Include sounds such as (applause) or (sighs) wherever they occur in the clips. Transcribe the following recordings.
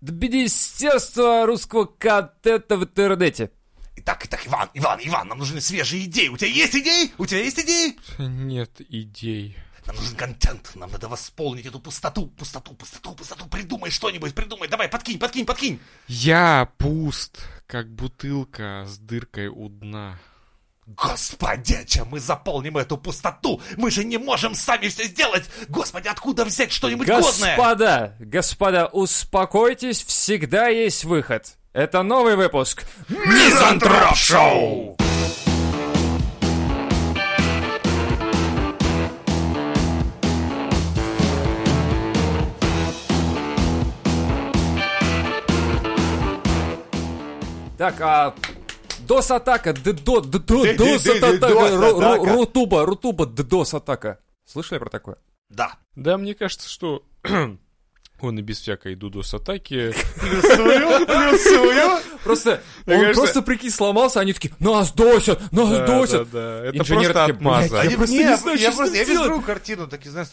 Министерство русского контента в интернете. Итак, итак, Иван, Иван, Иван, нам нужны свежие идеи. У тебя есть идеи? У тебя есть идеи? Нет идей. Нам нужен контент, нам надо восполнить эту пустоту, пустоту, пустоту, пустоту. Придумай что-нибудь, придумай, давай, подкинь, подкинь, подкинь. Я пуст, как бутылка с дыркой у дна. Господи, мы заполним эту пустоту? Мы же не можем сами все сделать! Господи, откуда взять что-нибудь годное? Господа, господа, успокойтесь, всегда есть выход. Это новый выпуск. Мизантроп Шоу! Так, а... Дос-атака, ддо, ддо, ру- ру- дос-атака. рутуба, рутуба, ддос-атака. Слышали про такое? Да. Да, мне кажется, что (clears throat) он и без всякой дудос-атаки. Плюсую, плюсую. Просто, он кажется- просто, прикинь, сломался, они такие, нас досят, нас Да, досят. да, да. Это Инженеры просто такие, отмаза. блядь, Они- просто не, не знаю, я что просто, я вижу картину, такие, знаешь,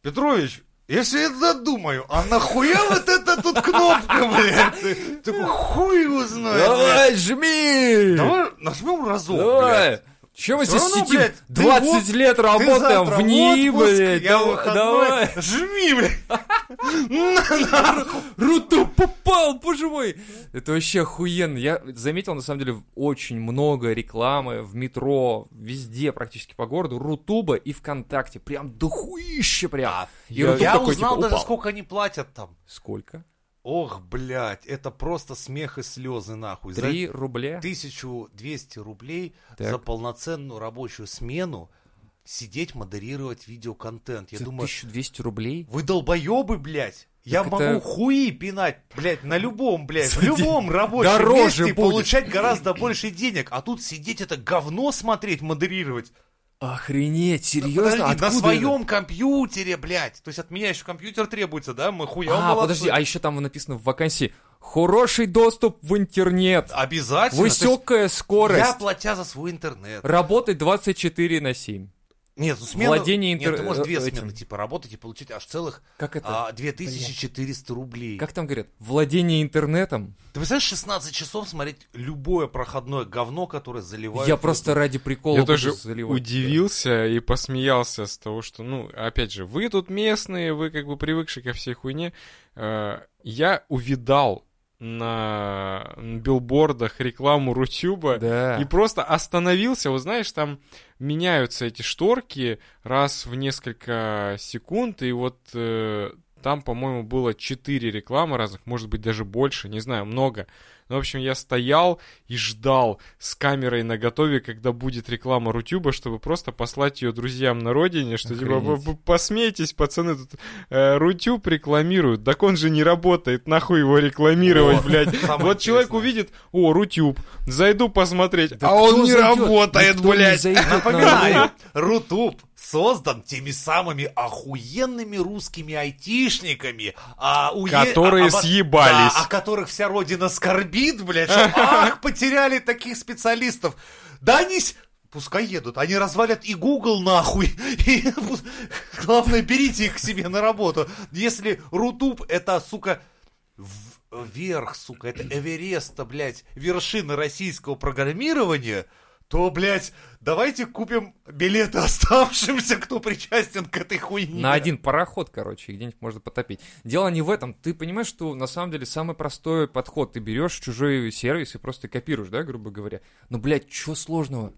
Петрович, если я додумаю, а нахуя вот эта тут кнопка, блядь? Такой хуй его знает. блядь. Давай, жми! Давай нажмем разок, Давай! блядь. Че мы Всё здесь равно, сидим? блядь, ты 20 вот- лет Ты работаем в НИИ, отпуск, блядь. я выходной. Давай. (laughs) Жми, блядь. (laughs) Руту попал, боже мой! Это вообще охуенно. Я заметил, на самом деле, очень много рекламы в метро, везде практически по городу, Рутуба и ВКонтакте. Прям дохуище прям. Я- такой, узнал типа, даже, сколько они платят там. Сколько? Ох, блядь, это просто смех и слезы, нахуй. Три рубля? 1200 рублей Так. за полноценную рабочую смену сидеть, модерировать видеоконтент. Я За думаю, 1200 рублей? вы долбоебы, блядь. Я Так могу это- хуи пинать, блядь, на любом, блядь, в любом рабочем дороже месте будет. получать гораздо больше денег. А тут сидеть это говно смотреть, модерировать. Охренеть, серьезно? Подожди, на это? своем компьютере, блядь. То есть от меня еще компьютер требуется, да? Мы хуя А, подожди, а еще там написано в вакансии хороший доступ в интернет, Обязательно. Высокая скорость, Я платя за свой интернет. работать 24 на 7. Нет, ну смена... Владение интер- Нет, ты можешь две этим. смены, типа, работать и получить аж целых Как это? а, 2400 рублей. Как там говорят? Владение интернетом? Ты представляешь, 16 часов смотреть любое проходное говно, которое заливают... Я просто ради прикола Я тоже заливать. удивился и посмеялся с того, что, ну, опять же, вы тут местные, вы как бы привыкшие ко всей хуйне. Э, Я увидал на билбордах рекламу Рутюба Да. и просто остановился. Вот знаешь, там меняются эти шторки раз в несколько секунд, и вот э, там, по-моему, было 4 рекламы разных, может быть, даже больше, не знаю, много. Ну, в общем, я стоял и ждал с камерой наготове, когда будет реклама Рутюба, чтобы просто послать ее друзьям на родине, что типа Охренеть. «П- п- посмейтесь, пацаны, тут э, Рутюб рекламируют, так он же не работает, нахуй его рекламировать, Вот, блядь. (laughs) Вот человек интересное. увидит, о, Рутюб, зайду посмотреть, Да а он не зайдет? работает, не блядь. на Напоминаю, Рутуб создан теми самыми охуенными русскими айтишниками, а, уе- Которые а- а- съебались. да, о которых вся родина скорбит, блядь, что ах, потеряли таких специалистов. Да они... Пускай едут, они развалят и Google нахуй. (laughs) И главное, берите их к себе на работу. Если Рутуб это, сука, в- верх, сука, это Эвереста, блядь, вершина российского программирования, то, блядь, давайте купим билеты оставшимся, кто причастен к этой хуйне. На один пароход, короче, где-нибудь можно потопить. Дело не в этом. Ты понимаешь, что на самом деле самый простой подход. Ты берешь чужой сервис и просто копируешь, да, грубо говоря. Ну, блядь, что сложного?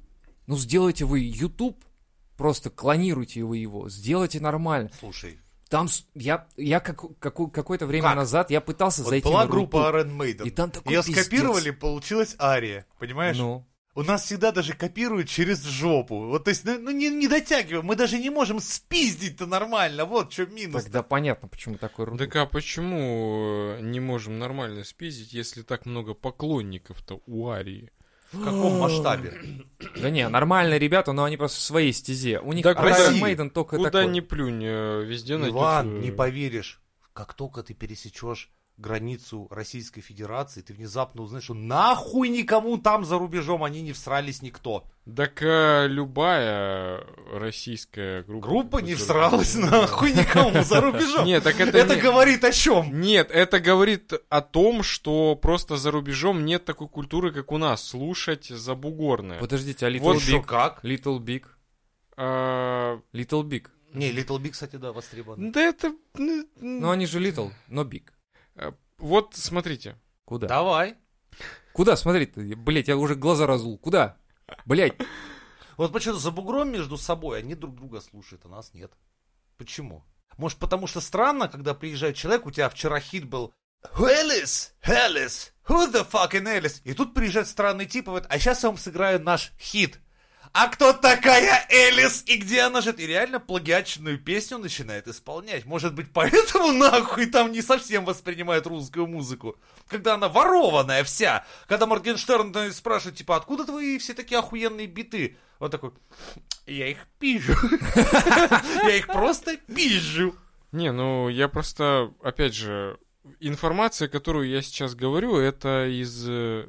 Ну, сделайте вы YouTube, просто клонируйте вы его, сделайте нормально. Слушай, Там я, я как, каку- какое-то время Как? назад я пытался вот зайти была на группа. Iron Maiden. И там такой Ее пиздец. скопировали, получилась Ария, понимаешь? Ну, У нас всегда даже копируют через жопу. Вот, то есть, ну, ну, не, не дотягиваем, мы даже не можем спиздить-то нормально, вот что минус. тогда понятно, почему такой Рутуб. Так а почему э, не можем нормально спиздить, если так много поклонников-то у Арии? В каком масштабе? (clears throat) Да не, нормальные ребята, но они просто в своей стезе. У них Так Iron. Maiden только Куда такой. ни плюнь, э, везде найдется... Иван, не поверишь, как только ты пересечешь границу Российской Федерации, ты внезапно узнаешь, что нахуй никому там за рубежом они не всрались никто. Так э, любая российская группа... Группа не всралась нахуй никому за (laughs) рубежом. Нет, так это... Это не- говорит о чем? Нет, это говорит о том, что просто за рубежом нет такой культуры, как у нас, слушать забугорное. Подождите, а Little Вот Big? как? Little Big? А, Little Big. Не, Little Big, кстати, да, востребован. Да это... ну, Ну, они же Little, но Big. Вот, смотрите. Куда? Давай. Куда смотреть-то? Блять, я уже глаза разул. Куда? Блять. Вот почему за бугром между собой они друг друга слушают, а нас нет. Почему? Может, потому что странно, когда приезжает человек, у тебя вчера хит был Элис, Элис, who the fucking Элис? И тут приезжает странный тип и говорит, а сейчас я вам сыграю наш хит. А кто такая Элис и где она живет? И реально плагиатченную песню начинает исполнять. Может быть, поэтому (laughs) нахуй там не совсем воспринимают русскую музыку. Когда она ворованная вся. Когда Моргенштерн спрашивает, типа, откуда твои все такие охуенные биты? Он такой, я их пизжу. (laughs) Я их просто пизжу. Не, ну я просто, опять же, информация, которую я сейчас говорю, это из, э,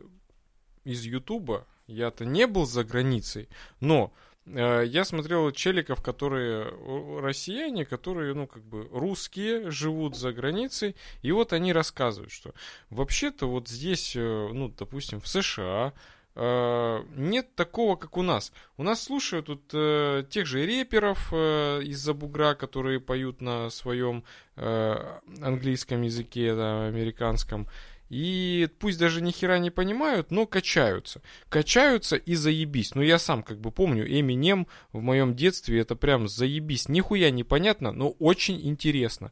из Ютуба. Я-то не был за границей, но э, я смотрел челиков, которые россияне, которые, ну, как бы русские, живут за границей, и вот они рассказывают, что вообще-то вот здесь, э, ну, допустим, в США э, нет такого, как у нас. У нас слушают тут э, тех же реперов э, из-за бугра, которые поют на своем э, английском языке, да, американском. И пусть даже ни хера не понимают, но качаются. Качаются и заебись. Ну, я сам как бы помню, Эминем в моем детстве это прям заебись. Нихуя непонятно, но очень интересно.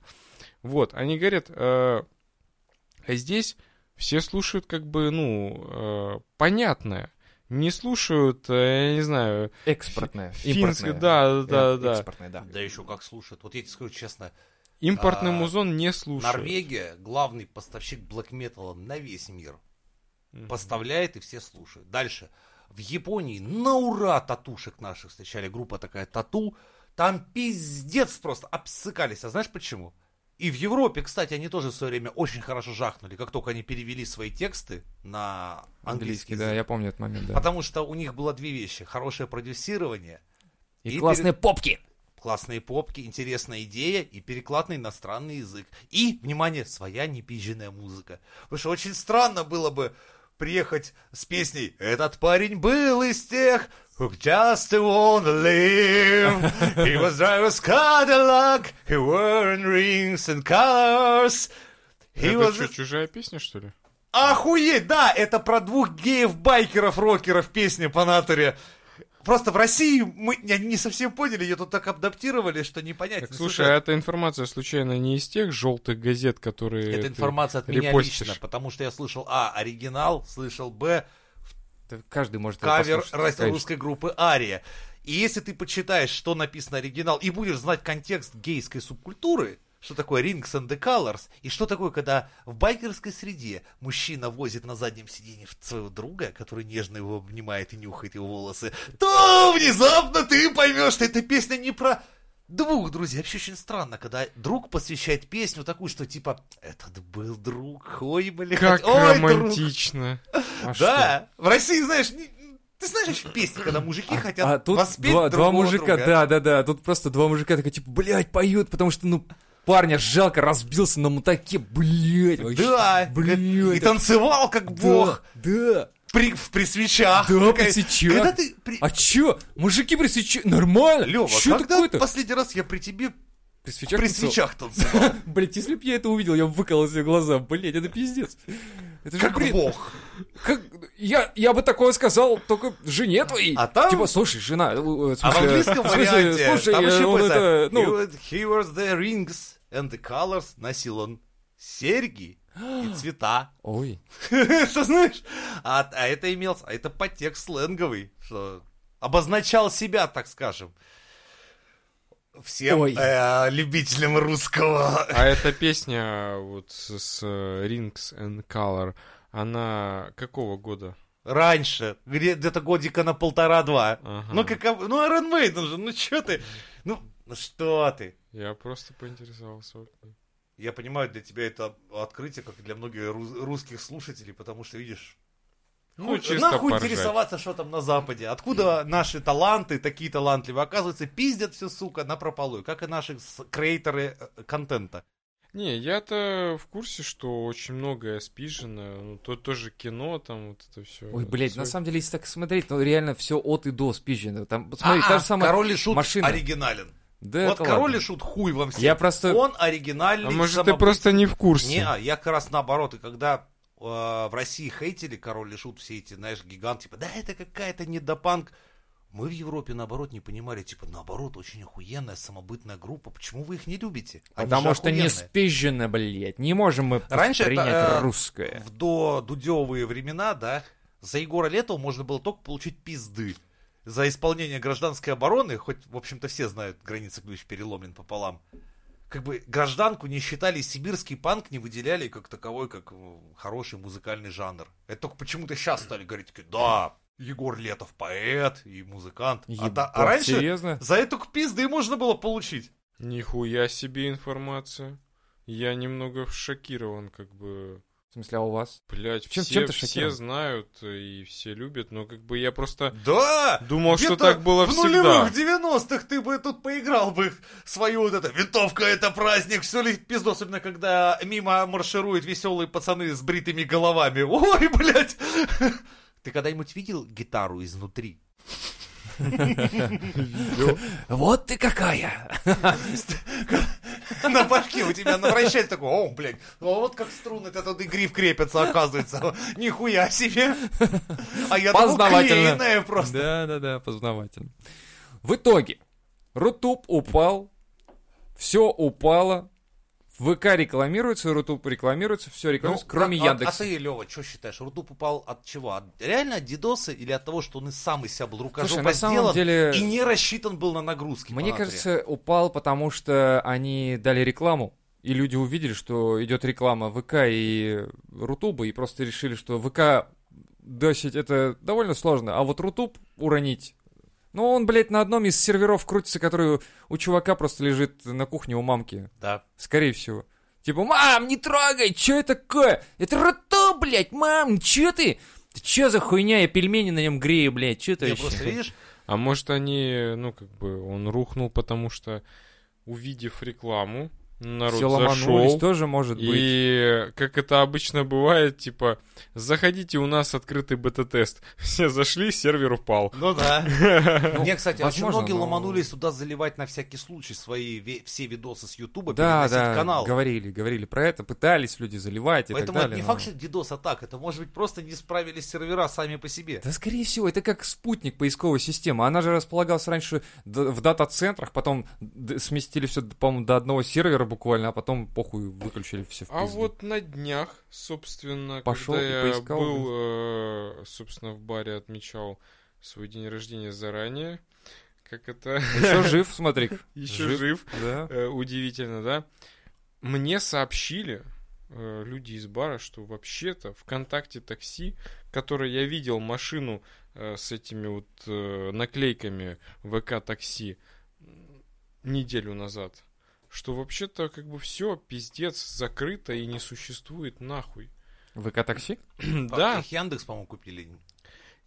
Вот, они говорят, э, а здесь все слушают как бы, ну, э, понятное. Не слушают, э, я не знаю, Экспортная. финское, да, да, Э, да. Экспортная, да. Да еще как слушают. Вот я тебе скажу честно, Импортный А, музон не слушают. Норвегия главный поставщик блэк-металла на весь мир. Мгм. Поставляет и все слушают. Дальше. В Японии на ура татушек наших встречали. Группа такая тату. Там пиздец просто обсыкались. А знаешь почему? И в Европе, кстати, они тоже в свое время очень хорошо жахнули, как только они перевели свои тексты на английский Английский, да, я помню этот момент, да. Потому что у них было две вещи. Хорошее продюсирование, И, и классные попки. Классные попки, интересная идея и переклад на иностранный язык. И, внимание, своя непизженная музыка. Потому что очень странно было бы приехать с песней «Этот парень был из тех, who just wanna live. He was driver's Cadillac, he wore rings and cars. He Это was... что, чужая песня, что ли? Охуеть, да, это про двух геев-байкеров, рокеров песня по натуре. Просто в России мы не, не совсем поняли, ее тут так адаптировали, что не понять. Так, Ну, слушай, а эта информация случайно не из тех желтых газет, которые... ты информация от меня репостишь? лично, потому что я слышал, а, оригинал, слышал, б, Каждый может кавер русской группы Ария. И если ты почитаешь, что написано оригинал, и будешь знать контекст гейской субкультуры, что такое Rings and the Colors, и что такое, когда в байкерской среде мужчина возит на заднем сиденье своего друга, который нежно его обнимает и нюхает его волосы, то внезапно ты поймешь, что эта песня не про двух друзей. Вообще очень странно, когда друг посвящает песню такую, что типа, этот был друг, ой, блядь, Как ой, друг». романтично. А что? Да, в России, знаешь, не- ты знаешь песни, когда мужики хотят А тут воспеть два, два мужика, друга? да, да, да. Тут просто два мужика такие, типа, блядь, поют, потому что, ну, парня жалко, разбился на мутаке, блядь. вообще, Да, блядь. и танцевал как бог Да, при, при свечах. да, Такая- при свечах. Когда ты... при- А чё? Мужики при свечах? Нормально. Лёва, Чё когда последний раз я при тебе При свечах при танцевал? свечах танцевал? (laughs) Блять, если б я это увидел, я бы выколол себе глаза. Блять, это пиздец. Это же Как бред. бог. Как... Я, я бы такое сказал только жене твоей. А там- Типа, слушай, жена... э, в А в смысле, английском (laughs) в смысле, варианте слушай, там э, еще он это, ну, he was the rings and the colors. Носил он серьги и (gasps) цвета. Ой. (laughs) Что знаешь? А, а это имел, а это подтекст сленговый, что обозначал себя, так скажем. Всем Ой. э, любителям русского. А эта песня вот с, с, э, Rings and Color, она какого года? Раньше, где- где-то годика на полтора-два. Ага. Ну, как, ну, Iron Maiden же, ну, что ты? Ну, ну, что ты? Я просто поинтересовался. Я понимаю, для тебя это открытие, как и для многих рус- русских слушателей, потому что, видишь, Ну, хуй- чисто нахуй поржать. интересоваться, что там на Западе. Откуда наши таланты такие талантливые? Оказывается, пиздят все, сука, на прополую, как и наши креаторы э, контента. Не, я-то в курсе, что очень многое спижено. Ну, то тоже кино, там вот это все. Ой, блядь, на самом деле, если так смотреть, то реально все от и до спизжено. Там, смотри, А, та же самая... Король и Шут машина. оригинален. Да вот это Король ладно. и Шут хуй вам всем. Я просто... Он оригинальный. А может, ты самобытный. просто не в курсе? Не, а я как раз наоборот, и когда э, в России хейтили Король и Шут, все эти, знаешь, гигант, типа, да это какая-то недопанк. Мы в Европе, наоборот, не понимали, типа, наоборот, очень охуенная самобытная группа. Почему вы их не любите? Они Потому что не охуенные. спизжено, блядь. Не можем мы Раньше это, принять э, русское. В до дудевые времена, да, за Егора Летова можно было только получить пизды. За исполнение гражданской обороны, хоть, в общем-то, все знают, граница ключ переломлен пополам. Как бы гражданку не считали, сибирский панк не выделяли как таковой, как хороший музыкальный жанр. Это только почему-то сейчас стали говорить, да, Егор Летов поэт и музыкант. А, да- а Ебать, раньше Серьезно? за эту пизды можно было получить. Нихуя себе информация. Я немного шокирован, как бы. В смысле, а у вас? Блять, Чем- все, чем все знают и все любят, но как бы я просто Да! думал, что так было в всегда. нулевых 90-х ты бы тут поиграл бы свою вот это «Винтовка — это праздник», все ли пизду, особенно когда мимо маршируют веселые пацаны с бритыми головами. Ой, блядь! Ты когда-нибудь видел гитару изнутри? Вот ты какая! На башке у тебя навращается такой, о, блядь, ну вот как струны это тут и гриф крепятся, оказывается. Нихуя себе. А я Познавательно. просто. Да-да-да, познавательно. В итоге, Рутуб упал, все упало, ВК рекламируется, Рутуб рекламируется, все рекламируется, Ну, кроме а- Яндекса. А, ты, Лева, что считаешь, Рутуб упал от чего? От, реально от Дидоса или от того, что он и сам из себя был Слушай, рукожопо на самом деле, и не рассчитан был на нагрузки? мне кажется, упал, потому что они дали рекламу, и люди увидели, что идет реклама ВК и Рутуба, и просто решили, что ВК досить это довольно сложно, а вот Рутуб уронить ну, он, блядь, на одном из серверов крутится, который у чувака просто лежит на кухне у мамки. Да. Скорее всего. Типа, мам, не трогай, что это такое? Это роту, блядь, мам, чё ты? Ты чё за хуйня, я пельмени на нем грею, блядь, чё это Не, вообще? просто видишь, А может они, ну как бы, он рухнул, потому что увидев рекламу, народ Все ломанулись, зашел. тоже может быть. И как это обычно бывает, типа, заходите, у нас открытый бета-тест. (laughs) Все зашли, сервер упал. ну да. (laughs) Мне, кстати, очень многие но- ломанулись туда заливать на всякий случай свои все видосы с Ютуба, Да, да, канал. говорили, говорили про это, пытались люди заливать и Поэтому так это не факт, что Дидос атак, это может быть просто не справились сервера сами по себе. Да, скорее всего, это как спутник поисковой системы. Она же располагалась раньше в дата-центрах, потом сместили все, по-моему, до одного сервера буквально, а потом похуй выключили все в А пизду. вот на днях, собственно, Пошел когда я поискал, был, э, собственно, в баре отмечал свой день рождения заранее, как это Еще (laughs) жив, смотри. еще жив, Да. Э, удивительно, да? Мне сообщили э, люди из бара, что вообще-то ВКонтакте такси, которое я видел машину э, с этими вот э, наклейками ВК такси неделю назад, что вообще-то как бы все пиздец закрыто и не существует нахуй. ВК-такси? (clears throat) да, Их Яндекс, по-моему, купили.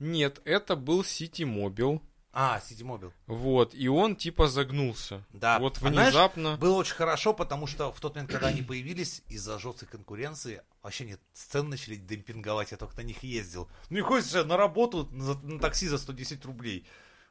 нет, это был Сити Мобил. А, Ситимобил. Вот, и он типа загнулся. Да. Вот А знаешь, внезапно. Было очень хорошо, потому что в тот момент, когда они появились, из-за жесткой конкуренции, вообще нет, цены начали демпинговать, я только на них ездил. Ну и хочется на работу на, на такси за 110 рублей.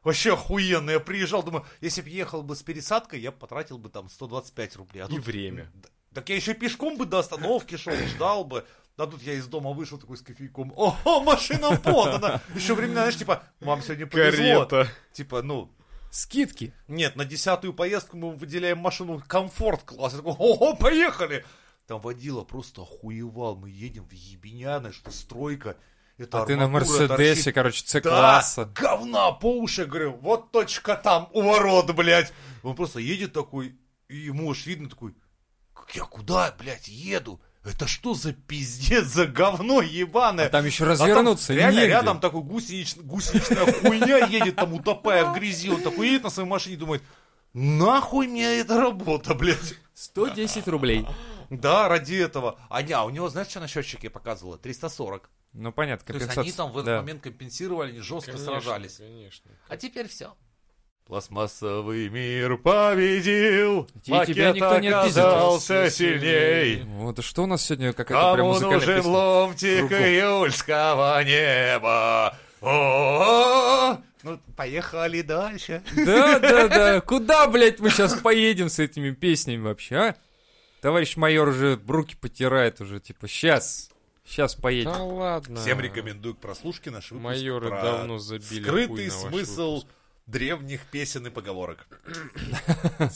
Вообще охуенно, я приезжал, думаю, если бы ехал бы с пересадкой, я бы потратил бы там 125 рублей. А И время. Д- Так я еще пешком бы до остановки шел, ждал бы. А тут я из дома вышел такой с кофейком. О, машина подана! Еще времена, знаешь, типа, вам сегодня повезло. Карета. Типа, ну, Скидки. нет, на десятую поездку мы выделяем машину комфорт класс. Я такой, ого, поехали! Там водила просто охуевал. Мы едем в Ебеняны, что стройка. Это А ты на Мерседесе, торчит. короче, Да, С-класса. говна по уши, говорю, вот точка там, у ворот, блядь. Он просто едет такой, и ему аж видно такой, «Как я куда, блядь, еду? Это что за пиздец, за говно ебаное? А там еще А там развернуться реально негде. рядом такой гусенич- гусеничная хуйня едет там, утопая в грязи. Он такой едет на своей машине и думает, нахуй мне эта работа, блядь. 110 рублей. Да, ради этого. А, не, а у него, знаешь, что на счетчике показывало? 340. Ну, понятно, То есть компенсация. они там в этот да. момент компенсировали, они жестко Конечно, сражались. Конечно. А теперь все. Пластмассовый мир победил, И тебя никто не оказался сильней. Вот, что у нас сегодня какая-то прям музыкальная нужен песня? ломтик Кругом. июльского неба? О-о-о! Ну, поехали дальше. Да, да, да. Куда, блядь, мы сейчас поедем с этими песнями вообще, а? Товарищ майор уже руки потирает уже, типа, сейчас, сейчас поедем. Да ладно. Всем рекомендую к прослушке наш выпуск Майоры про давно забили хуй скрытый смысл выпуск. древних песен и поговорок. (coughs)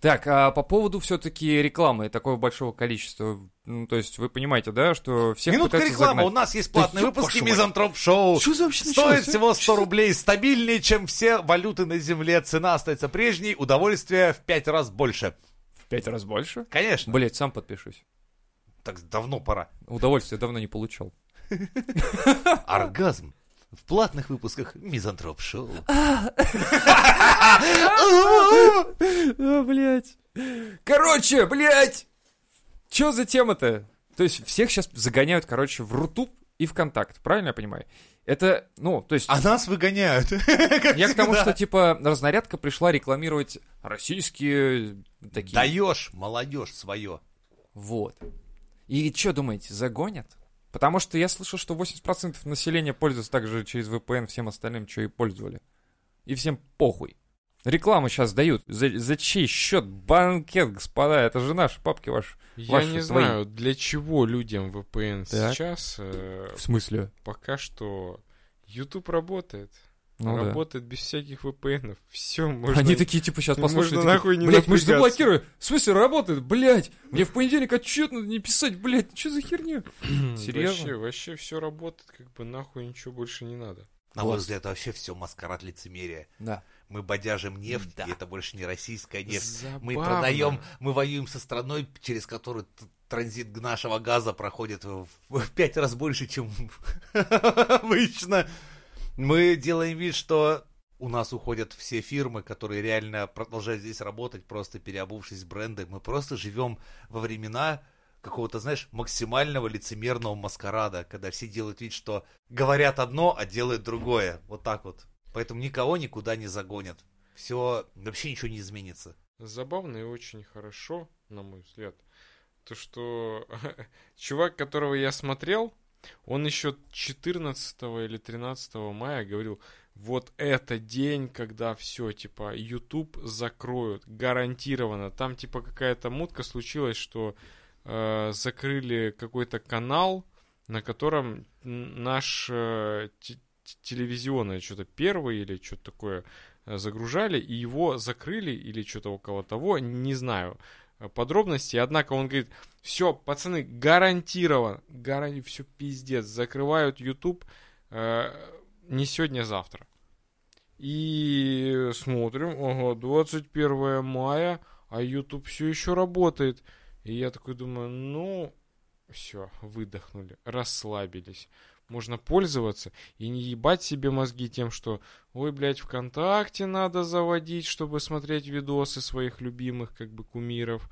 Так, а по поводу все-таки рекламы такого большого количества, ну, то есть вы понимаете, да, что всех Минутка рекламы. У загнать. нас есть платные Да выпуски. Мизантроп Шоу. Что за вообще Стоит началось, всего 100 рублей, стабильнее, чем все валюты на земле. Цена остается прежней, удовольствие в 5 раз больше. В пять раз больше? Конечно. Блять, сам подпишусь. Так давно пора. Удовольствия давно не получал. (laughs) Оргазм. В платных выпусках Мизантроп Шоу. (laughs) Блядь. Короче, блядь! Чё за тема-то? То есть всех сейчас загоняют, короче, в Рутуб и ВКонтакт, правильно я понимаю? Это, ну, то есть... А нас выгоняют. (laughs) Я к тому, что, типа, разнарядка пришла рекламировать российские такие... Даешь, молодежь свое. Вот. И что думаете, загонят? Потому что я слышал, что 80% населения пользуются также через VPN всем остальным, что и пользовали. И всем похуй. Рекламу сейчас дают. За, за чей счет? Банкет, господа. Это же наши папки ваши. Я Ваши, не твои. знаю, для чего людям VPN Так. сейчас. э, В смысле? пока что YouTube работает. Ну да. работает без всяких VPN. (laughs) Все, можно... Они такие, типа, сейчас можно послушают. такие, нахуй не Блять, мы же напрягаться». заблокируем. В смысле, работает, блять. Мне в понедельник отчет надо не писать, блять. Что за херня? Серьезно? (clears throat) Вообще, вообще все работает, как бы нахуй ничего больше не надо. На мой взгляд, это вообще все маскарад лицемерия. Да. Мы бодяжим нефть, Да. и это больше не российская нефть. Мы Забавно. продаем, мы воюем со страной, через которую транзит нашего газа проходит в, в пять раз больше, чем (laughs) обычно. Мы делаем вид, что у нас уходят все фирмы, которые реально продолжают здесь работать, просто переобувшись в бренды. Мы просто живем во времена какого-то, знаешь, максимального лицемерного маскарада, когда все делают вид, что говорят одно, а делают другое. Вот так вот. Поэтому никого никуда не загонят. Все, вообще ничего не изменится. Забавно и очень хорошо, на мой взгляд, то, что (laughs) чувак, которого я смотрел, он еще 14 или 13 мая говорил, вот это день, когда все, типа, YouTube закроют, гарантированно. Там, типа, какая-то мутка случилась, что э, закрыли какой-то канал, на котором наш э, те- те- телевизионное что-то первый или что-то такое э, загружали, и его закрыли или что-то около того, не знаю подробностей. Однако он говорит, все, пацаны, гарантированно, гаранти, все пиздец, закрывают YouTube э, не сегодня, а завтра. И смотрим, ага, 21 мая, а YouTube все еще работает. И я такой думаю, ну, все, выдохнули, расслабились. Можно пользоваться и не ебать себе мозги тем, что ой, блядь, ВКонтакте надо заводить, чтобы смотреть видосы своих любимых, как бы, кумиров.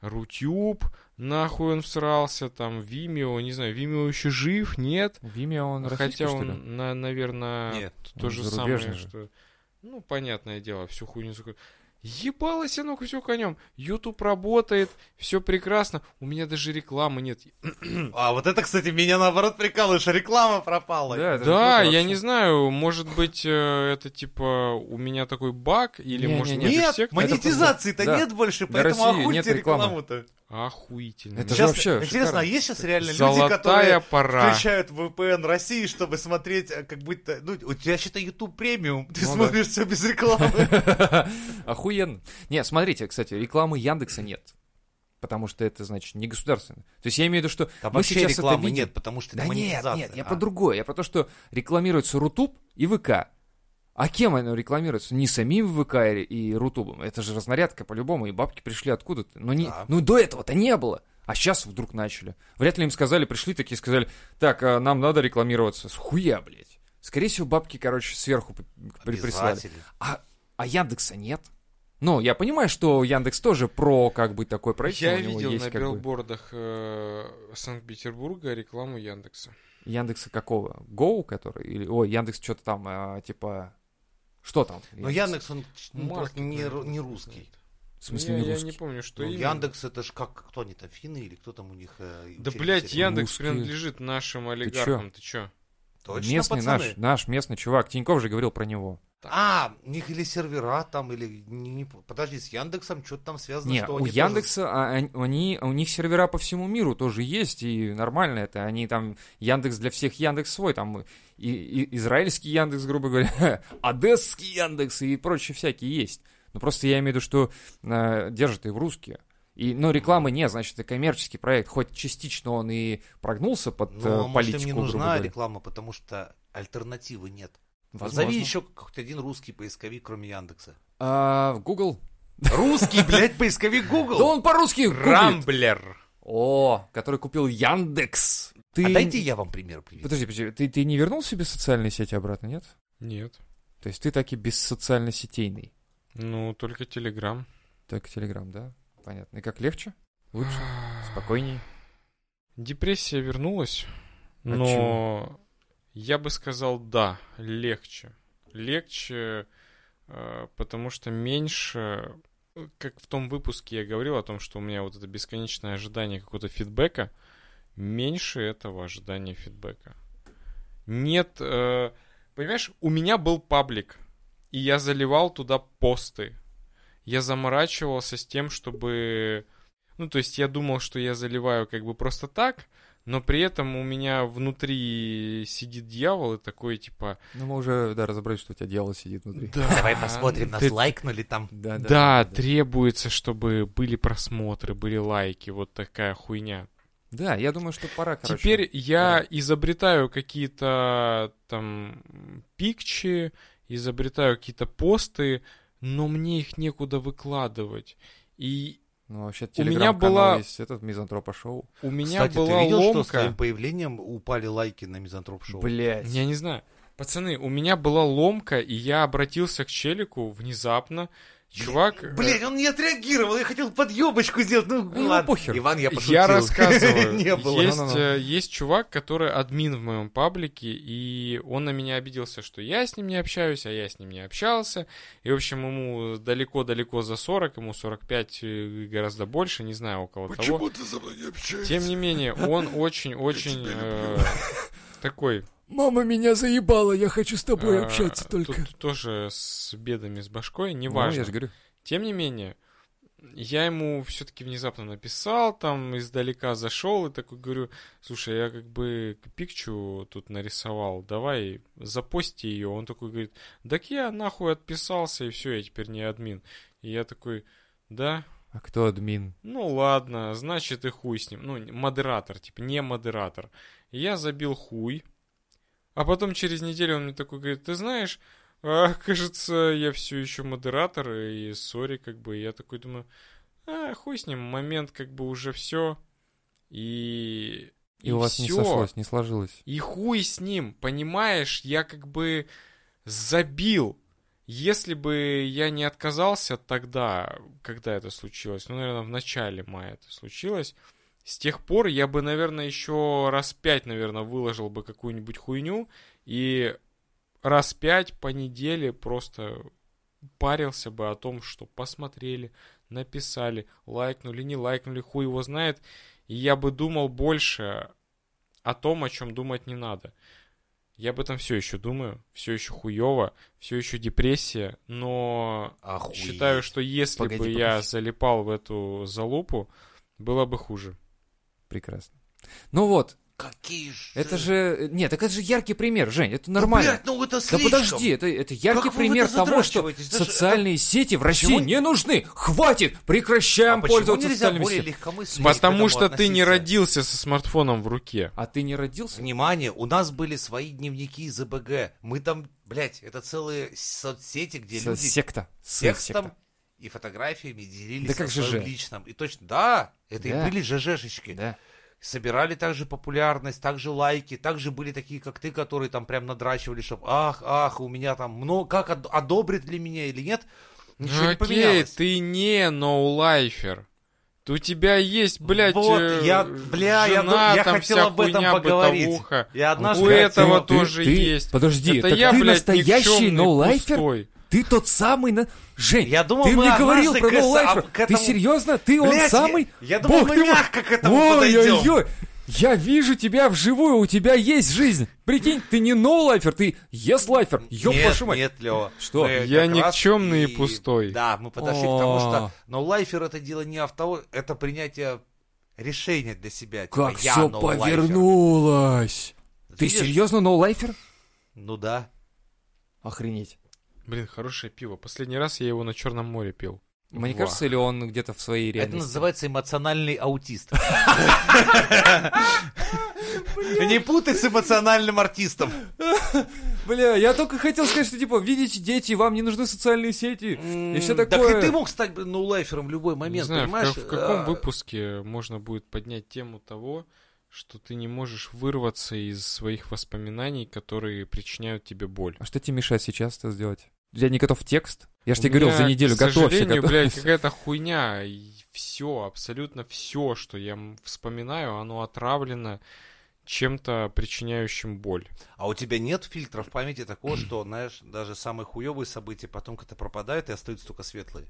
Рутюб, нахуй он всрался, там, Vimeo, не знаю, Vimeo еще жив, нет? Vimeo, он Хотя что ли? он, на- наверное, Нет, то он же самое, же. что... Ну, понятное дело, всю хуйню Ебалось оно все конем. YouTube работает, все прекрасно. У меня даже рекламы нет. (clears throat) А вот это, кстати, меня наоборот прикалывает, что реклама пропала. Да, Да, я вообще. не знаю, может быть, э, это типа у меня такой баг, или Не, может не, Нет, всех монетизации-то Да. нет больше, поэтому России охуйте нет рекламу-то. Охуительно. Это же Сейчас, вообще интересно, шикарно. а есть сейчас реально люди, Золотая которые пора. включают VPN России, чтобы смотреть, э, как будто... Ну, у тебя считай YouTube Premium, ты Ну смотришь все без рекламы. (laughs) Охуенно. Не, смотрите, кстати, рекламы Яндекса нет. Потому что это, значит, не государственно. То есть я имею в виду, что Там мы сейчас это рекламы видим. нет, потому что Да это нет, монетизация. нет, я А. про другое. Я про то, что рекламируется Рутуб и ВК. А кем оно рекламируется? Не самим ВК и Рутубом. Это же разнарядка по-любому, и бабки пришли откуда-то. Но не, Да. ну до этого-то не было. А сейчас вдруг начали. Вряд ли им сказали, пришли такие, сказали, так, а нам надо рекламироваться. С хуя, блядь. Скорее всего, бабки, короче, сверху прислали. А, а Яндекса нет. Ну, я понимаю, что Яндекс тоже про как бы такой проект. Я видел есть на билбордах э, Санкт-Петербурга рекламу Яндекса. Яндекса какого? Гоу, который? Или, ой, Яндекс что-то там, а, типа... Что там? Но Яндекс, он ну, Маркет, просто не, не русский. В смысле, я, не я русский? не помню, что Ну, именно. Яндекс это ж как, кто они там, финны или кто там у них? э, Да, блядь, Яндекс Русские. принадлежит нашим олигархам. Ты чё? Точно, местный пацаны? наш, наш местный чувак. Тиньков же говорил про него. А, у них или сервера там, или... Не, не- подожди, с Яндексом что-то там связано, Не, что у они тоже- Яндекса, а, они- у них сервера по всему миру тоже есть, и нормально это. Они там, Яндекс для всех Яндекс свой, там и, и израильский Яндекс, грубо говоря, (laughs) одесский Яндекс и прочие всякие есть. Но просто я имею в виду, что э, держат их русские. И, но рекламы нет, значит, это коммерческий проект. Хоть частично он и прогнулся под Ну, э, а может, политику, им не нужна реклама, потому что альтернативы нет. Возможно. Назови еще какой-то один русский поисковик, кроме Яндекса. А, Google? Русский, блядь, поисковик Да Google. он по-русски. Рамблер. О, который купил Яндекс. Ты... А дайте я вам пример приведу. Подожди, подожди, ты, ты не вернул себе социальные сети обратно, нет? Нет. То есть ты таки без социально-сетейный. Ну, только Телеграм. Только Телеграм, да? Понятно. И как легче? Лучше? (sighs) Спокойнее? Депрессия вернулась, А но я бы сказал, да, легче. Легче, э, потому что меньше, э, как в том выпуске я говорил о том, что у меня вот это бесконечное ожидание какого-то фидбэка, меньше этого ожидания фидбэка. Нет, э, понимаешь, у меня был паблик, и я заливал туда посты. Я заморачивался с тем, чтобы... Ну, то есть я думал, что я заливаю как бы просто так, но при этом у меня внутри сидит дьявол и такой, типа... Ну, мы уже, да, разобрались, что у тебя дьявол сидит внутри. Да, Давай посмотрим, нас ты- лайкнули там. Да, Да, требуется, чтобы были просмотры, были лайки, вот такая хуйня. Да, я думаю, что пора, короче. Теперь я изобретаю какие-то там пикчи, изобретаю какие-то посты, но мне их некуда выкладывать. И Ну, вообще, У меня была- есть этот Мизантропа Шоу. у меня Кстати, была ты видел, что с ломка. твоим появлением упали лайки на Мизантроп Шоу? Блять. Я не знаю. Пацаны, у меня была ломка, и я обратился к челику внезапно. Чувак... э, Блять, он не отреагировал, я хотел подъебочку сделать. Ну, ему ладно. похер. Иван, я пошутил. Я рассказываю. (laughs) Не было. Есть, Ну-ну-ну. э, есть чувак, который админ в моем паблике, и он на меня обиделся, что я с ним не общаюсь, а я с ним не общался. И, в общем, ему далеко-далеко за 40, ему 45 и гораздо больше, не знаю, около того. ты со мной не общаешься? Тем не менее, он (laughs) очень-очень э, такой... Мама меня заебала, я хочу с тобой э, общаться только. Тут тоже с бедами с башкой, Ну, неважно. говорю. Тем не менее, я ему все-таки внезапно написал, там издалека зашел и такой говорю, слушай, я как бы пикчу тут нарисовал, давай запости ее. Он такой говорит, так я нахуй отписался и все, я теперь не админ. И я такой, да, А кто админ? ну ладно, значит и хуй с ним. Ну, модератор, типа, не модератор. Я забил хуй. А потом через неделю он мне такой говорит, ты знаешь, а, (laughs) кажется, я все еще модератор, и сори, как бы. И я такой думаю, а, хуй с ним, момент как бы уже все. И... И, у вас не всё. сошлось, не сложилось. И хуй с ним, понимаешь, я как бы забил. Если бы я не отказался тогда, когда это случилось, ну, наверное, в начале мая это случилось, с тех пор я бы, наверное, еще раз пять, наверное, выложил бы какую-нибудь хуйню, и раз пять по неделе просто парился бы о том, что посмотрели, написали, лайкнули, не лайкнули, хуй его знает, и я бы думал больше о том, о чем думать не надо. Я об этом все еще думаю, все еще хуево, все еще депрессия, но Охуеть. считаю, что если Погоди, бы я погоди. залипал в эту залупу, было бы хуже. Прекрасно. Ну вот, Какие же... это же... Нет, так это же яркий пример, Жень, это нормально. Блядь, ну это Да слишком. подожди, это, это яркий Как пример это того, что? Даже социальные сети в России Почему- не нужны. Хватит, прекращаем А пользоваться социальными сетями. Потому что ты не относиться? родился со смартфоном в руке. А ты не родился? Внимание, у нас были свои дневники из ЗБГ. Мы там, блядь, это целые соцсети, где С- люди Секта. секта. И фотографиями делились Да как о своем ЖЖ. личном. И точно, да, это Да. и были ЖЖшечки. Да. Собирали также популярность, также лайки, также были такие, как ты, которые там прям надрачивали, чтобы ах, ах, у меня там много, как од- одобрит ли меня или нет. Ничего Ну не окей, поменялось. ты не ноулайфер. У тебя есть, блядь, Вот, э, я- бля, я жена, ду- я там хотел об этом поговорить. бытовуха. Я однажды У этого Ты- тоже ты- есть. Подожди, Это так я, ты блядь, настоящий ноулайфер? пустой. Ты тот самый на... Жень, Я думал, ты мне говорил про эс- ноулайфера. а, этому- Ты серьезно? Ты он Блядь, я- самый? Я думал, Бог мы ты мой. мягко к этому подойдем. Ой-ой-ой. Я вижу тебя вживую, у тебя есть жизнь. Прикинь, ты не ноулайфер, ты ес-лайфер. Ёб нет, вашу мать. нет, Лева. Что? Мы Я никчемный и пустой. Да, мы подошли к тому, что О. но лайфер это дело не авто, это принятие решения для себя. Типа, Как все ноулайфер. повернулось. Ты Видишь? серьезно ноулайфер? Ну да. Охренеть. Блин, хорошее пиво. Последний раз я его на Черном море пил. Мне Ва. кажется, или он где-то в своей Это реальности? называется эмоциональный аутист. (laughs) Не путай с эмоциональным артистом. Бля, я только хотел сказать, что, типа, видите, дети, вам не нужны социальные сети. И все Так такое. и ты мог стать ноулайфером в любой момент, знаю, в, понимаешь? ка- в каком А, выпуске можно будет поднять тему того, что ты не можешь вырваться из своих воспоминаний, которые причиняют тебе боль. А что тебе мешает сейчас это сделать? Я не готов текст? Я же тебе говорил за неделю, к готовься, сожалению, блядь, (laughs) какая-то хуйня. Все, абсолютно все, что я вспоминаю, оно отравлено чем-то причиняющим боль. А у тебя нет фильтра в памяти такого, что, знаешь, даже самые хуевые события потом как-то пропадают и остаются только светлые?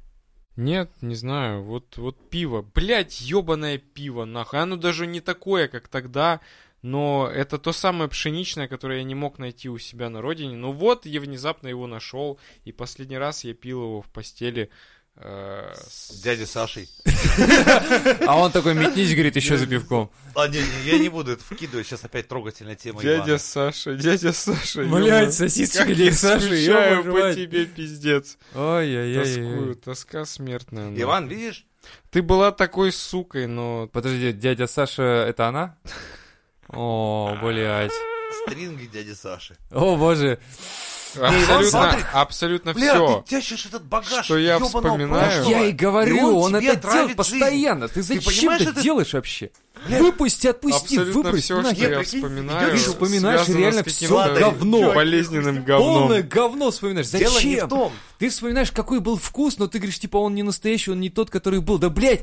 Нет, не знаю, вот, вот пиво. Блять, ебаное пиво, нахуй. Оно даже не такое, как тогда, но это то самое пшеничное, которое я не мог найти у себя на родине. Ну вот, я внезапно его нашел, и последний раз я пил его в постели э, с- дядей Сашей. А он такой, метнись, говорит, еще за пивком. А, не, не, я не буду это вкидывать, сейчас опять трогательная тема Дядя. Саша, дядя Саша. Блядь, Как дядя я скучаю ёбаную по тебе, пиздец. Ой-ой-ой. Тоскую, тоска смертная. Иван, видишь? Ты была такой сукой, но... Подожди, дядя Саша, это она? О, блядь. Стринги дяди Саши. О, боже. Абсолютно, смотри. абсолютно Бля, все. ты тащишь этот багаж Что я вспоминаю. Я и говорю, И он, тебе это делает жизнь. постоянно. Ты зачем это это- делаешь вообще? Выпусти, отпусти, Абсолютно выбрось все, что я прикинь, вспоминаю, и вспоминаешь реально всё говно. Болезненным говном. Полное говно вспоминаешь. Зачем? Ты вспоминаешь, какой был вкус, но ты говоришь, типа, он не настоящий, он не тот, который был. Да, блядь,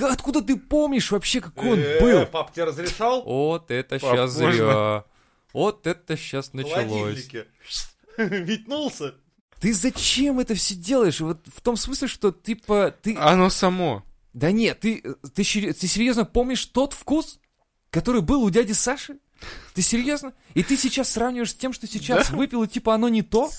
откуда ты помнишь вообще, какой он Э, был? Пап тебе разрешал? Вот это сейчас зря. Вот это сейчас началось. (laughs) Метнулся. Ты зачем это все делаешь? Вот в том смысле, что типа ты... Оно само. Да нет, ты, ты, ты серьезно помнишь тот вкус, который был у дяди Саши? Ты серьезно? И ты сейчас сравниваешь с тем, что сейчас выпил, и типа оно не то?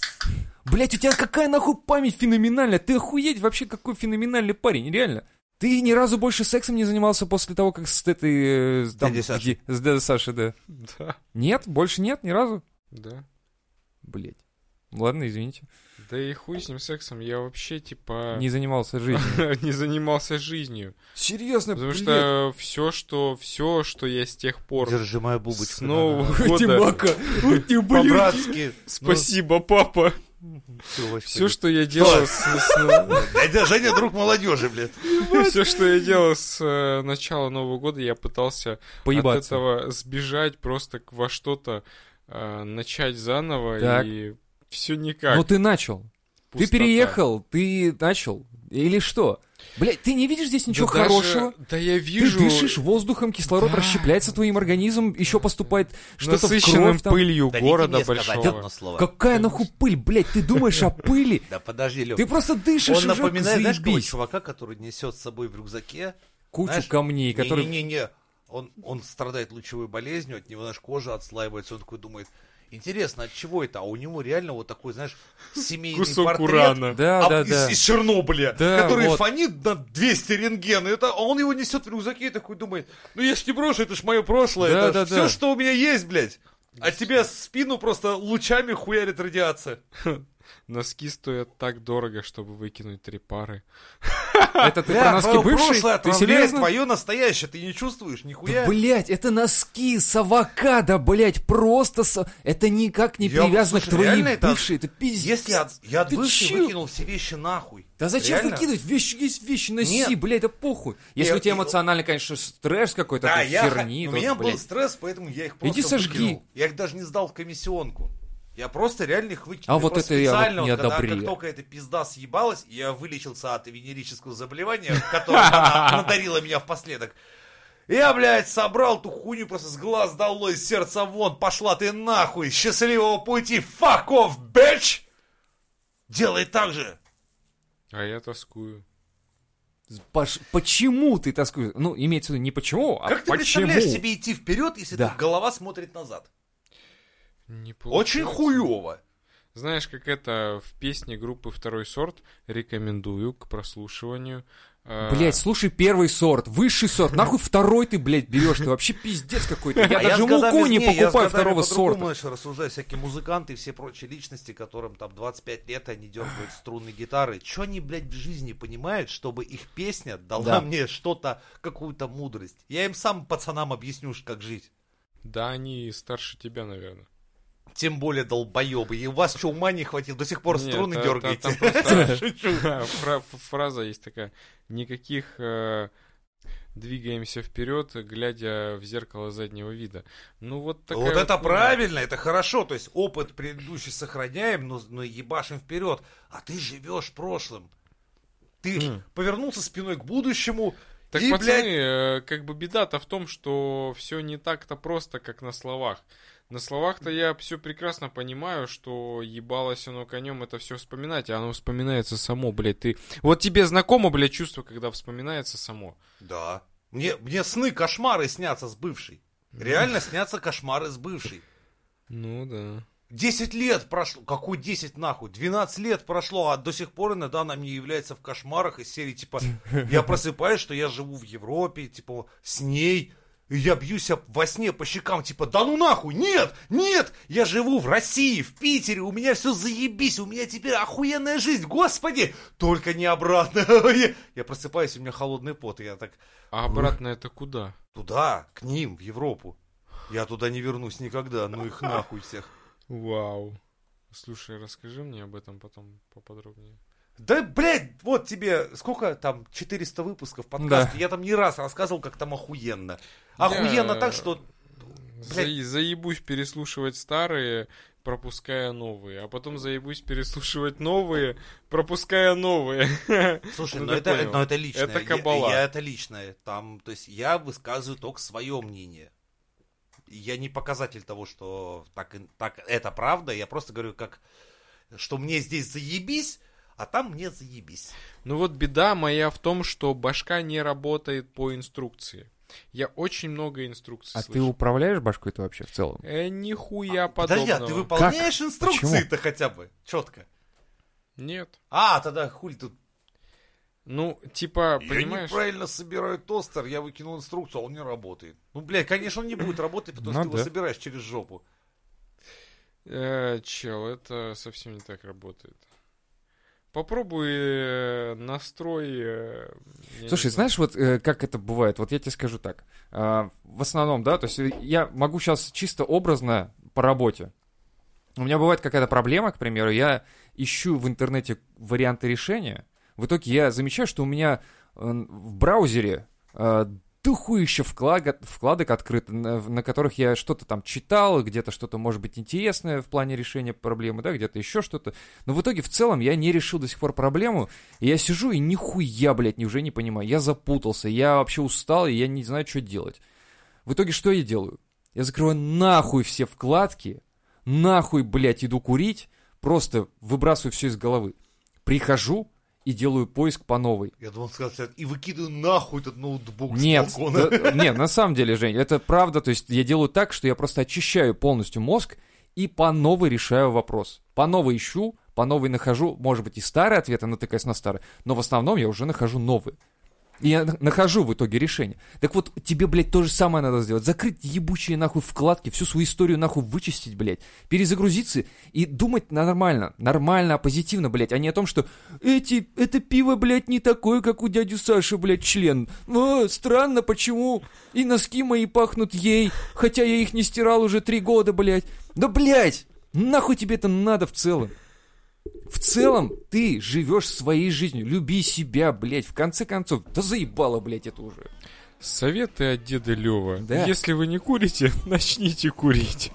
Блять, у тебя какая нахуй память феноменальная? Ты охуеть вообще какой феноменальный парень, реально. Ты ни разу больше сексом не занимался после того, как с этой... э, там, дядей Сашей. С дядей Сашей, да. Да, Нет? Больше нет? Ни разу? да. Блять. Ладно, извините. Да и хуй с ним сексом, я вообще, типа, Не занимался жизнью. (laughs) не занимался жизнью. Серьезно, Потому блядь. что все, что все, что я с тех пор Держи мою с бубочку. Нового Ой, ты года... По-братски. Спасибо, папа. Все, (laughs) что я делал с, Дядя Женя друг молодежи, блядь. все, что я делал с начала Нового года, я пытался от этого сбежать просто во что-то, э, начать заново и все никак. Ну ты начал. Ты переехал, ты начал. Или что? Блять, ты не видишь здесь ничего Да даже- хорошего? Да я Ты вижу. дышишь воздухом, кислород Да. расщепляется твоим организмом, еще поступает что-то в кровь. там. пылью Дадите города большого. одно слово. Какая нахуй пыль, блядь, ты думаешь о пыли? (laughs) Да подожди, Лёв. Ты просто дышишь Он напоминает, знаешь, какого чувака, который несет с собой в рюкзаке Кучу знаешь, камней, которые... Не-не-не, он, он страдает лучевой болезнью, от него, знаешь, кожа отслаивается, он такой думает, интересно, от чего это? А у него реально вот такой, знаешь, семейный Кусок портрет. урана. Да, а- да, из, да. из Чернобыля, Да, который вот. фонит на 200 рентген, и это, а он его несет в рюкзаке и такой думает, ну я ж не брошу, это ж мое прошлое, Да, это да, все, да. что у меня есть, блядь. А тебе спину просто лучами хуярит радиация. (laughs) Носки стоят так дорого, чтобы выкинуть три пары. (laughs) Это ты про носки бывшие? прошлое Ты серьезно? твое настоящее, ты не чувствуешь, нихуя. Блять, это носки с авокадо, блять, просто. Это никак не привязано к твоим реально это- это пиздец. Если я, от бывшей выкинул все вещи нахуй. Да зачем Реально? выкидывать? Вещи есть вещи, носи, Нет. блядь, да похуй. Если Я- у тебя эмоциональный, конечно, стресс какой-то, Да, я, херни, х- у меня был стресс, поэтому я их Иди просто сожги. выкинул. Я их даже не сдал в комиссионку. Я просто реально их выкинул. А вот просто это я вот специально, не вот когда. Как только эта пизда съебалась, я вылечился от венерического заболевания, (laughs) которое она надарила меня впоследок. Я, блядь, собрал ту хуйню просто с глаз долой, из сердца вон, пошла ты нахуй, счастливого пути, fuck off, bitch! Делай так же. А я тоскую. Пош- Почему ты тоскуешь? Ну, имеется в виду не почему, а Как ты почему? представляешь себе идти вперед, если Да. голова смотрит назад? Не Очень хуево. Знаешь, как это в песне группы «Второй сорт» рекомендую к прослушиванию. А, Блять, слушай первый сорт, высший сорт, (laughs) нахуй второй ты, блядь, берешь, ты вообще пиздец какой-то. Я А даже годами- муку не я покупаю годами второго сорта. начал рассуждать, всякие музыканты и все прочие личности, которым там 25 лет, они дергают (sighs) струнные гитары. Че они, блядь, в жизни понимают, чтобы их песня дала Да. мне что-то, какую-то мудрость? Я им сам, пацанам, объясню, как жить. Да, они старше тебя, наверное. Тем более долбоебы. И у вас что, ума не хватило? До сих пор Нет, струны та- дергаете. (laughs) (laughs) Фраза есть такая. Никаких э, двигаемся вперед, глядя в зеркало заднего вида. Ну вот такая Вот вот это хуйня. правильно, это хорошо. То есть опыт предыдущий сохраняем, но, но ебашим вперед. А ты живешь прошлым. Ты М. повернулся спиной к будущему. Так, и, пацаны, блядь, э, как бы беда-то в том, что все не так-то просто, как на словах. На словах-то я все прекрасно понимаю, что ебалось оно конем, это все вспоминать, а оно вспоминается само, блядь. Ты... Вот тебе знакомо, блядь, чувство, когда вспоминается само. Да. Мне, мне сны, кошмары снятся с бывшей. Реально снятся кошмары с бывшей. Ну да. 10 лет прошло. Какой 10 нахуй? 12 лет прошло, а до сих пор иногда она мне является в кошмарах из серии, типа, я просыпаюсь, что я живу в Европе, типа, с ней, и я бьюсь об- во сне по щекам, типа, да ну нахуй, нет, нет, я живу в России, в Питере, у меня все заебись, у меня теперь охуенная жизнь, господи, только не обратно. Я- (laughs) Я просыпаюсь, у меня холодный пот, и я так, А обратно это куда? туда, к ним, в Европу. Я туда не вернусь никогда, ну их нахуй всех. Вау. Слушай, расскажи мне об этом потом поподробнее. Да, блядь, вот тебе, сколько там, 400 выпусков подкаста, я там не раз рассказывал, как там охуенно. Охуенно Я- так, что... Блядь. За- заебусь переслушивать старые, пропуская новые, а потом заебусь переслушивать новые, пропуская новые. Слушай, Ну, ну, ты это, понял. ну, это личное. Это Я- кабала. Я, это личное. Там, то есть я высказываю только свое мнение. Я не показатель того, что так, так это правда. Я просто говорю, как, что мне здесь заебись, а там мне заебись. Ну вот беда моя в том, что башка не работает по инструкции. Я очень много инструкций А ты слышу. управляешь башкой-то вообще в целом? Э, нихуя Подожди, а подобного. ты выполняешь Как? инструкции-то хотя бы? Четко. Нет. А, тогда хуй тут Ну, типа, Я понимаешь? неправильно собираю тостер, я выкинул инструкцию, а он не работает. Ну, блядь, конечно, он не будет работать, потому Ну что ты его да. собираешь через жопу. Э, чел, это совсем не так работает. Попробуй э, настрой... э, Слушай, знаешь, вот э, как это бывает? Вот я тебе скажу так. А, в основном, да, то есть я могу сейчас чисто образно по работе. У меня бывает какая-то проблема, к примеру, я ищу в интернете варианты решения. В итоге я замечаю, что у меня в браузере дохуище вклад- вкладок открыто, на, на которых я что-то там читал, где-то что-то может быть интересное в плане решения проблемы, да, где-то еще что-то. Но в итоге в целом я не решил до сих пор проблему, и я сижу и нихуя, блядь, уже не понимаю. Я запутался, я вообще устал, и я не знаю, что делать. В итоге что я делаю? Я закрываю нахуй все вкладки, нахуй, блядь, иду курить, просто выбрасываю все из головы. Прихожу и делаю поиск по новой. Я думал сказать, и выкидываю нахуй этот ноутбук Нет, с балкона. да, (laughs) нет, на самом деле, Жень, это правда, то есть я делаю так, что я просто очищаю полностью мозг и по новой решаю вопрос. По новой ищу, по новой нахожу, может быть, и старые ответы, натыкаясь на старые, но в основном я уже нахожу новые. И я на- нахожу в итоге решение. Так вот, тебе, блядь, то же самое надо сделать. Закрыть ебучие нахуй вкладки, всю свою историю нахуй вычистить, блядь. Перезагрузиться и думать нормально, нормально, позитивно, блядь, а не о том, что эти, это пиво, блядь, не такое, как у дяди Саши, блядь, член. О, странно, почему? И носки мои пахнут ей, хотя я их не стирал уже три года, блядь. Да, блядь, нахуй тебе это надо в целом? в целом ты живешь своей жизнью. Люби себя, блядь. В конце концов, да заебало, блядь, это уже. Советы от деда Лева. Да. Если вы не курите, (laughs) начните курить.